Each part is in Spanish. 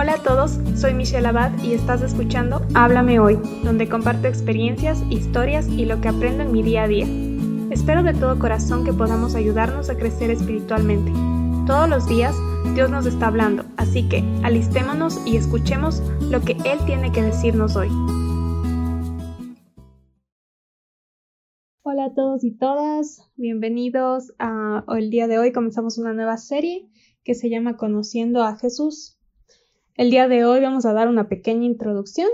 Hola a todos, soy Michelle Abad y estás escuchando Háblame Hoy, donde comparto experiencias, historias y lo que aprendo en mi día a día. Espero de todo corazón que podamos ayudarnos a crecer espiritualmente. Todos los días Dios nos está hablando, así que alistémonos y escuchemos lo que Él tiene que decirnos hoy. Hola a todos y todas, bienvenidos a el día de hoy comenzamos una nueva serie que se llama Conociendo a Jesús. El día de hoy vamos a dar una pequeña introducción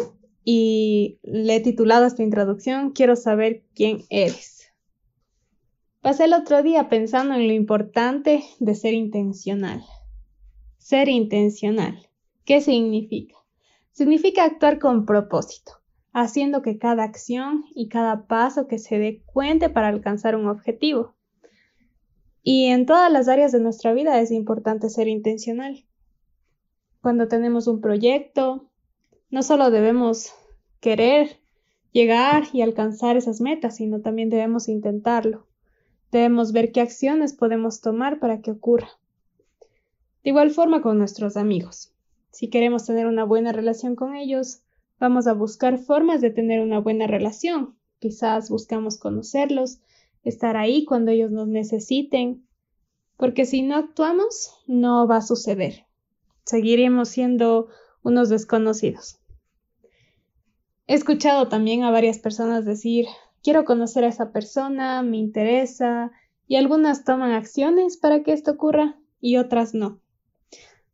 y le he titulado esta introducción Quiero saber quién eres. Pasé el otro día pensando en lo importante de ser intencional. Ser intencional. ¿Qué significa? Significa actuar con propósito, haciendo que cada acción y cada paso que se dé cuente para alcanzar un objetivo. Y en todas las áreas de nuestra vida es importante ser intencional cuando tenemos un proyecto, no solo debemos querer llegar y alcanzar esas metas, sino también debemos intentarlo. Debemos ver qué acciones podemos tomar para que ocurra. De igual forma con nuestros amigos. Si queremos tener una buena relación con ellos, vamos a buscar formas de tener una buena relación. Quizás buscamos conocerlos, estar ahí cuando ellos nos necesiten, porque si no actuamos, no va a suceder seguiremos siendo unos desconocidos. He escuchado también a varias personas decir, quiero conocer a esa persona, me interesa, y algunas toman acciones para que esto ocurra y otras no.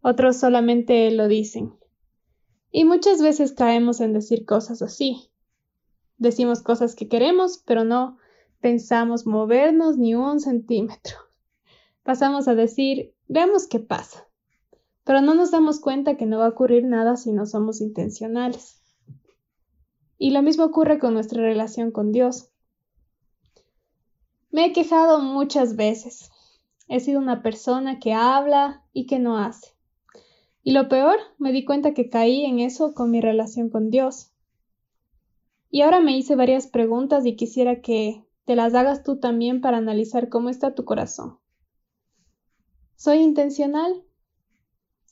Otros solamente lo dicen. Y muchas veces caemos en decir cosas así. Decimos cosas que queremos, pero no pensamos movernos ni un centímetro. Pasamos a decir, veamos qué pasa pero no nos damos cuenta que no va a ocurrir nada si no somos intencionales. Y lo mismo ocurre con nuestra relación con Dios. Me he quejado muchas veces. He sido una persona que habla y que no hace. Y lo peor, me di cuenta que caí en eso con mi relación con Dios. Y ahora me hice varias preguntas y quisiera que te las hagas tú también para analizar cómo está tu corazón. ¿Soy intencional?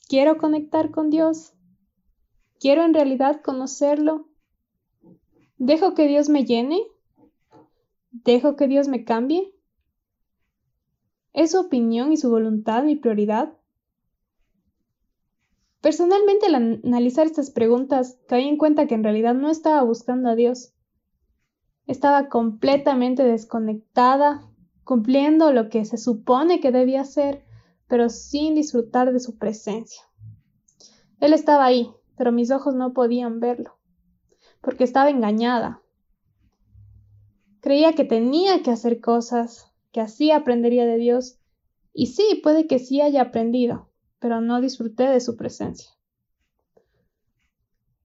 ¿Quiero conectar con Dios? ¿Quiero en realidad conocerlo? ¿Dejo que Dios me llene? ¿Dejo que Dios me cambie? ¿Es su opinión y su voluntad mi prioridad? Personalmente al analizar estas preguntas caí en cuenta que en realidad no estaba buscando a Dios. Estaba completamente desconectada, cumpliendo lo que se supone que debía hacer, pero sin disfrutar de su presencia. Él estaba ahí, pero mis ojos no podían verlo, porque estaba engañada. Creía que tenía que hacer cosas, que así aprendería de Dios, y sí, puede que sí haya aprendido, pero no disfruté de su presencia.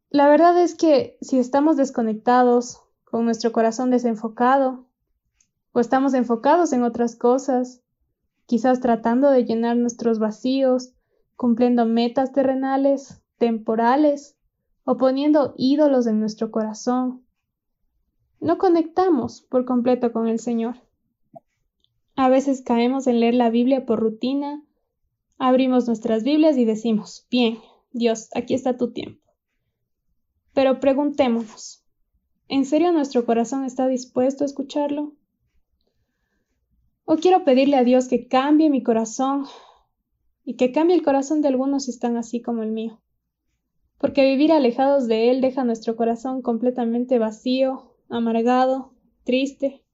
La verdad es que si estamos desconectados, con nuestro corazón desenfocado, o estamos enfocados en otras cosas, quizás tratando de llenar nuestros vacíos, cumpliendo metas terrenales, temporales, o poniendo ídolos en nuestro corazón. No conectamos por completo con el Señor. A veces caemos en leer la Biblia por rutina, abrimos nuestras Biblias y decimos, bien, Dios, aquí está tu tiempo. Pero preguntémonos, ¿en serio nuestro corazón está dispuesto a escucharlo? O quiero pedirle a Dios que cambie mi corazón y que cambie el corazón de algunos si están así como el mío. Porque vivir alejados de Él deja nuestro corazón completamente vacío, amargado, triste.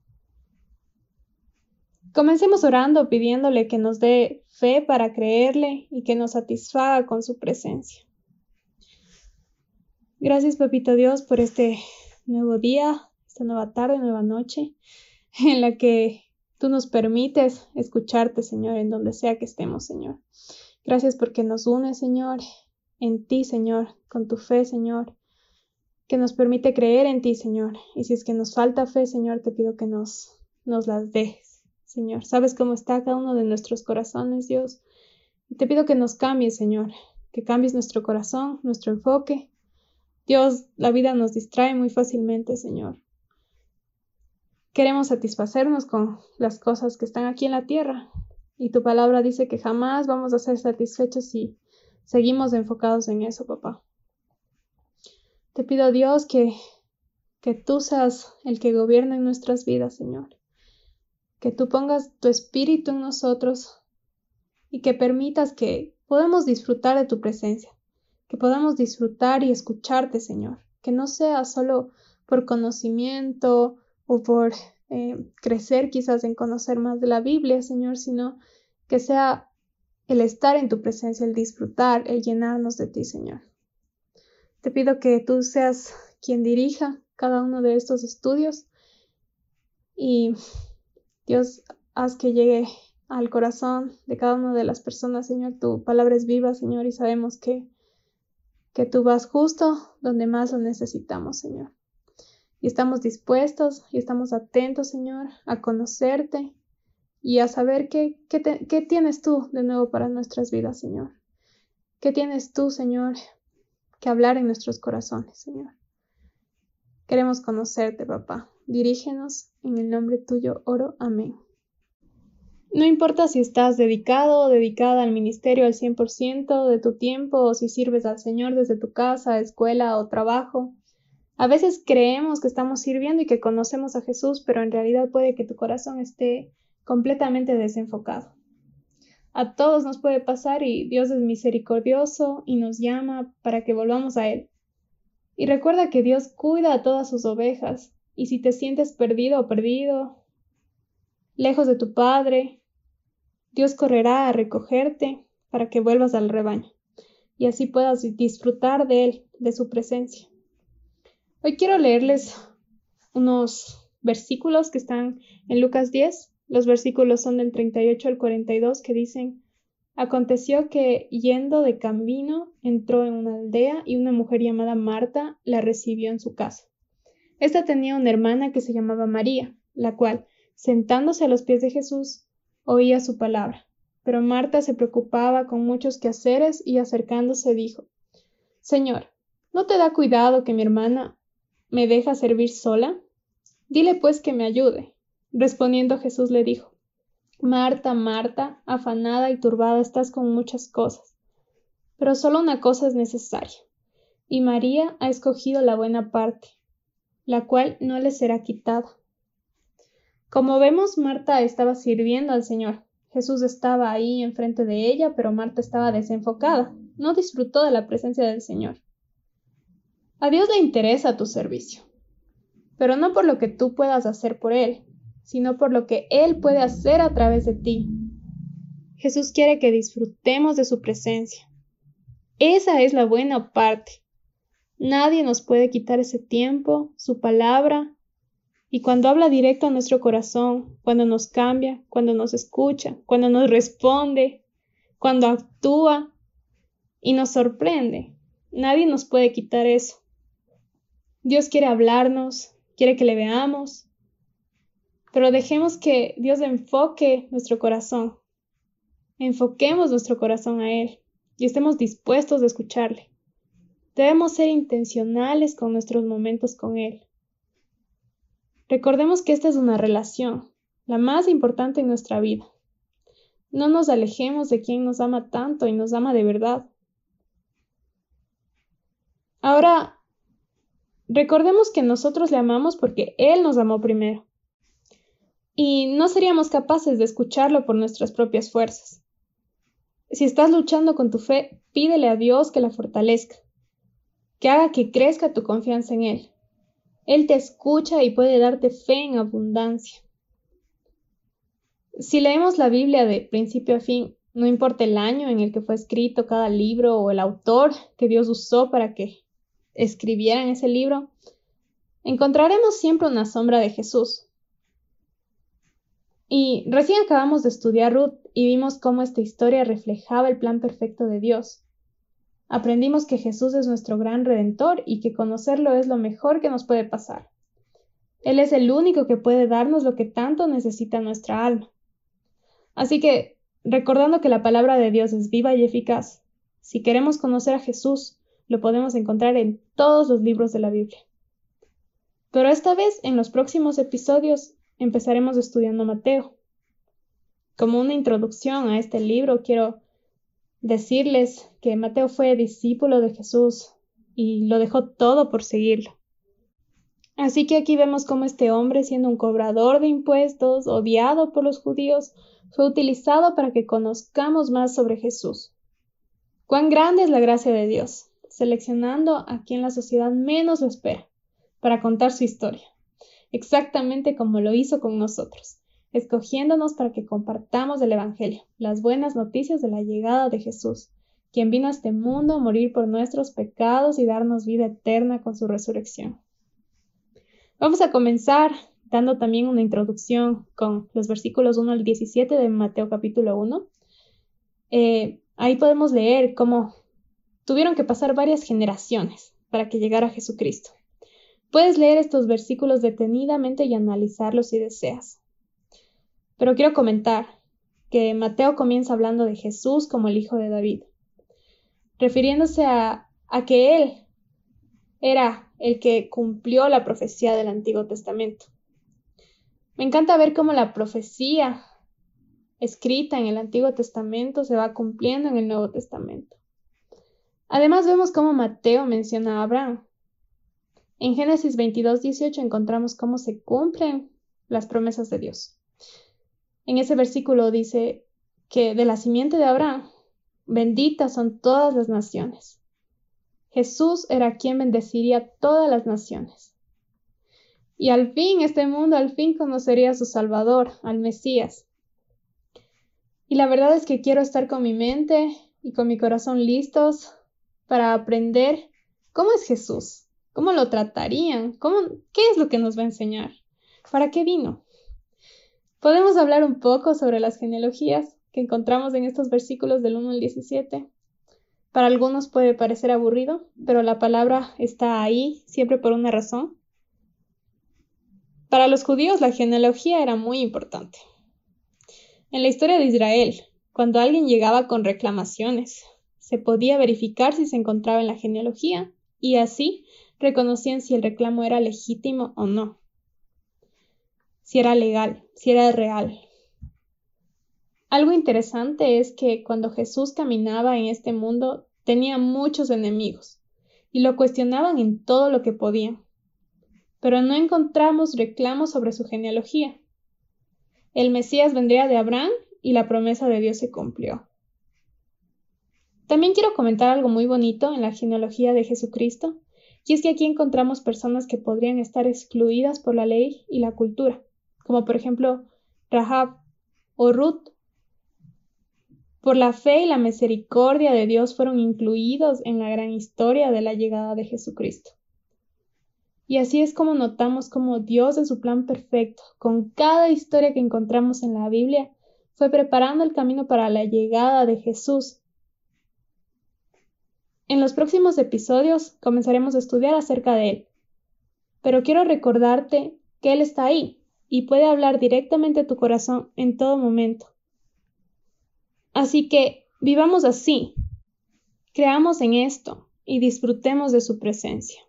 Comencemos orando pidiéndole que nos dé fe para creerle y que nos satisfaga con su presencia. Gracias, Papito Dios, por este nuevo día, esta nueva tarde, nueva noche, en la que Tú nos permites escucharte, Señor, en donde sea que estemos, Señor. Gracias porque nos unes, Señor, en ti, Señor, con tu fe, Señor, que nos permite creer en ti, Señor. Y si es que nos falta fe, Señor, te pido que nos, nos las dejes, Señor. Sabes cómo está cada uno de nuestros corazones, Dios. Y te pido que nos cambies, Señor, que cambies nuestro corazón, nuestro enfoque. Dios, la vida nos distrae muy fácilmente, Señor. Queremos satisfacernos con las cosas que están aquí en la tierra. Y tu palabra dice que jamás vamos a ser satisfechos si, seguimos enfocados en eso, papá. Te pido, Dios, que, que tú seas el que gobierna en nuestras vidas, Señor. Que tú pongas tu espíritu en nosotros y que permitas que podamos disfrutar de tu presencia, que podamos disfrutar y escucharte, Señor. Que no sea solo por conocimiento o por eh, crecer quizás en conocer más de la Biblia, Señor, sino que sea el estar en tu presencia, el disfrutar, el llenarnos de ti, Señor. Te pido que tú seas quien dirija cada uno de estos estudios y Dios, haz que llegue al corazón de cada una de las personas, Señor. Tu palabra es viva, Señor, y sabemos que, que tú vas justo donde más lo necesitamos, Señor. Y estamos dispuestos y estamos atentos, Señor, a conocerte y a saber qué, qué, tienes tú de nuevo para nuestras vidas, Señor. ¿Qué tienes tú, Señor, que hablar en nuestros corazones, Señor. Queremos conocerte, papá. Dirígenos en el nombre tuyo, oro. Amén. No importa si estás dedicado o dedicada al ministerio al 100% de tu tiempo o si sirves al Señor desde tu casa, escuela o trabajo. A veces creemos que estamos sirviendo y que conocemos a Jesús, pero en realidad puede que tu corazón esté completamente desenfocado. A todos nos puede pasar y Dios es misericordioso y nos llama para que volvamos a Él. Y recuerda que Dios cuida a todas sus ovejas, y si te sientes perdido o perdido, lejos de tu Padre, Dios correrá a recogerte para que vuelvas al rebaño, y así puedas disfrutar de Él, de su presencia. Hoy quiero leerles unos versículos que están en Lucas 10, los versículos son del 38 al 42 que dicen, Aconteció que, yendo de camino, entró en una aldea y una mujer llamada Marta la recibió en su casa. Esta tenía una hermana que se llamaba María, la cual, sentándose a los pies de Jesús, oía su palabra. Pero Marta se preocupaba con muchos quehaceres y acercándose dijo, Señor, ¿no te da cuidado que mi hermana me deja servir sola? Dile pues que me ayude. Respondiendo Jesús le dijo, Marta, Marta, afanada y turbada estás con muchas cosas, pero solo una cosa es necesaria, y María ha escogido la buena parte, la cual no le será quitada. Como vemos, Marta estaba sirviendo al Señor. Jesús estaba ahí enfrente de ella, pero Marta estaba desenfocada, no disfrutó de la presencia del Señor. A Dios le interesa tu servicio, pero no por lo que tú puedas hacer por Él, sino por lo que Él puede hacer a través de ti. Jesús quiere que disfrutemos de su presencia. Esa es la buena parte. Nadie nos puede quitar ese tiempo, su palabra, y cuando habla directo a nuestro corazón, cuando nos cambia, cuando nos escucha, cuando nos responde, cuando actúa y nos sorprende, nadie nos puede quitar eso. Dios quiere hablarnos, quiere que le veamos, pero dejemos que Dios enfoque nuestro corazón. Enfoquemos nuestro corazón a Él y estemos dispuestos a escucharle. Debemos ser intencionales con nuestros momentos con Él. Recordemos que esta es una relación, la más importante en nuestra vida. No nos alejemos de quien nos ama tanto y nos ama de verdad. Ahora, recordemos que nosotros le amamos porque Él nos amó primero y no seríamos capaces de escucharlo por nuestras propias fuerzas. Si estás luchando con tu fe, pídele a Dios que la fortalezca, que haga que crezca tu confianza en Él. Él te escucha y puede darte fe en abundancia. Si leemos la Biblia de principio a fin, no importa el año en el que fue escrito cada libro o el autor que Dios usó para que escribieran ese libro, encontraremos siempre una sombra de Jesús, y recién acabamos de estudiar Ruth y vimos cómo esta historia reflejaba el plan perfecto de Dios. Aprendimos que Jesús es nuestro gran redentor y que conocerlo es lo mejor que nos puede pasar. Él es el único que puede darnos lo que tanto necesita nuestra alma. Así que, recordando que la palabra de Dios es viva y eficaz, si queremos conocer a Jesús, lo podemos encontrar en todos los libros de la Biblia. Pero esta vez, en los próximos episodios, empezaremos estudiando Mateo. Como una introducción a este libro, quiero decirles que Mateo fue discípulo de Jesús y lo dejó todo por seguirlo. Así que aquí vemos cómo este hombre, siendo un cobrador de impuestos, odiado por los judíos, fue utilizado para que conozcamos más sobre Jesús. Cuán grande es la gracia de Dios, seleccionando a quien la sociedad menos lo espera, para contar su historia, exactamente como lo hizo con nosotros, escogiéndonos para que compartamos el Evangelio, las buenas noticias de la llegada de Jesús, quien vino a este mundo a morir por nuestros pecados y darnos vida eterna con su resurrección. Vamos a comenzar dando también una introducción con los versículos 1 al 17 de Mateo capítulo 1. Eh, ahí podemos leer cómo tuvieron que pasar varias generaciones para que llegara Jesucristo. Puedes leer estos versículos detenidamente y analizarlos si deseas. Pero quiero comentar que Mateo comienza hablando de Jesús como el Hijo de David, refiriéndose a, a que Él era el que cumplió la profecía del Antiguo Testamento. Me encanta ver cómo la profecía escrita en el Antiguo Testamento se va cumpliendo en el Nuevo Testamento. Además vemos cómo Mateo menciona a Abraham. En Génesis 22, 18 encontramos cómo se cumplen las promesas de Dios. En ese versículo dice que de la simiente de Abraham, benditas son todas las naciones. Jesús era quien bendeciría todas las naciones. Y al fin este mundo al fin conocería a su Salvador, al Mesías. Y la verdad es que quiero estar con mi mente y con mi corazón listos para aprender cómo es Jesús, cómo lo tratarían, cómo, qué es lo que nos va a enseñar, para qué vino. Podemos hablar un poco sobre las genealogías que encontramos en estos versículos del 1 al 17. Para algunos puede parecer aburrido, pero la palabra está ahí siempre por una razón. Para los judíos la genealogía era muy importante. En la historia de Israel, cuando alguien llegaba con reclamaciones, se podía verificar si se encontraba en la genealogía y así reconocían si el reclamo era legítimo o no, si era legal, si era real, algo interesante es que cuando Jesús caminaba en este mundo tenía muchos enemigos y lo cuestionaban en todo lo que podían. Pero no encontramos reclamos sobre su genealogía. El Mesías vendría de Abraham y la promesa de Dios se cumplió. También quiero comentar algo muy bonito en la genealogía de Jesucristo, y es que aquí encontramos personas que podrían estar excluidas por la ley y la cultura, como por ejemplo Rahab o Ruth por la fe y la misericordia de Dios fueron incluidos en la gran historia de la llegada de Jesucristo. Y así es como notamos cómo Dios en su plan perfecto, con cada historia que encontramos en la Biblia, fue preparando el camino para la llegada de Jesús. En los próximos episodios comenzaremos a estudiar acerca de Él. Pero quiero recordarte que Él está ahí y puede hablar directamente a tu corazón en todo momento. Así que vivamos así, creamos en esto y disfrutemos de su presencia.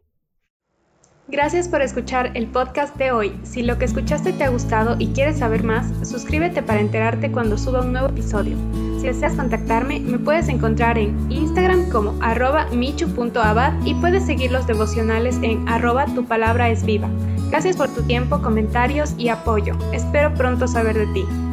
Gracias por escuchar el podcast de hoy. Si lo que escuchaste te ha gustado y quieres saber más, suscríbete para enterarte cuando suba un nuevo episodio. Si deseas contactarme, me puedes encontrar en Instagram como arroba michu.abad y puedes seguir los devocionales en arroba tu palabra es viva. Gracias por tu tiempo, comentarios y apoyo. Espero pronto saber de ti.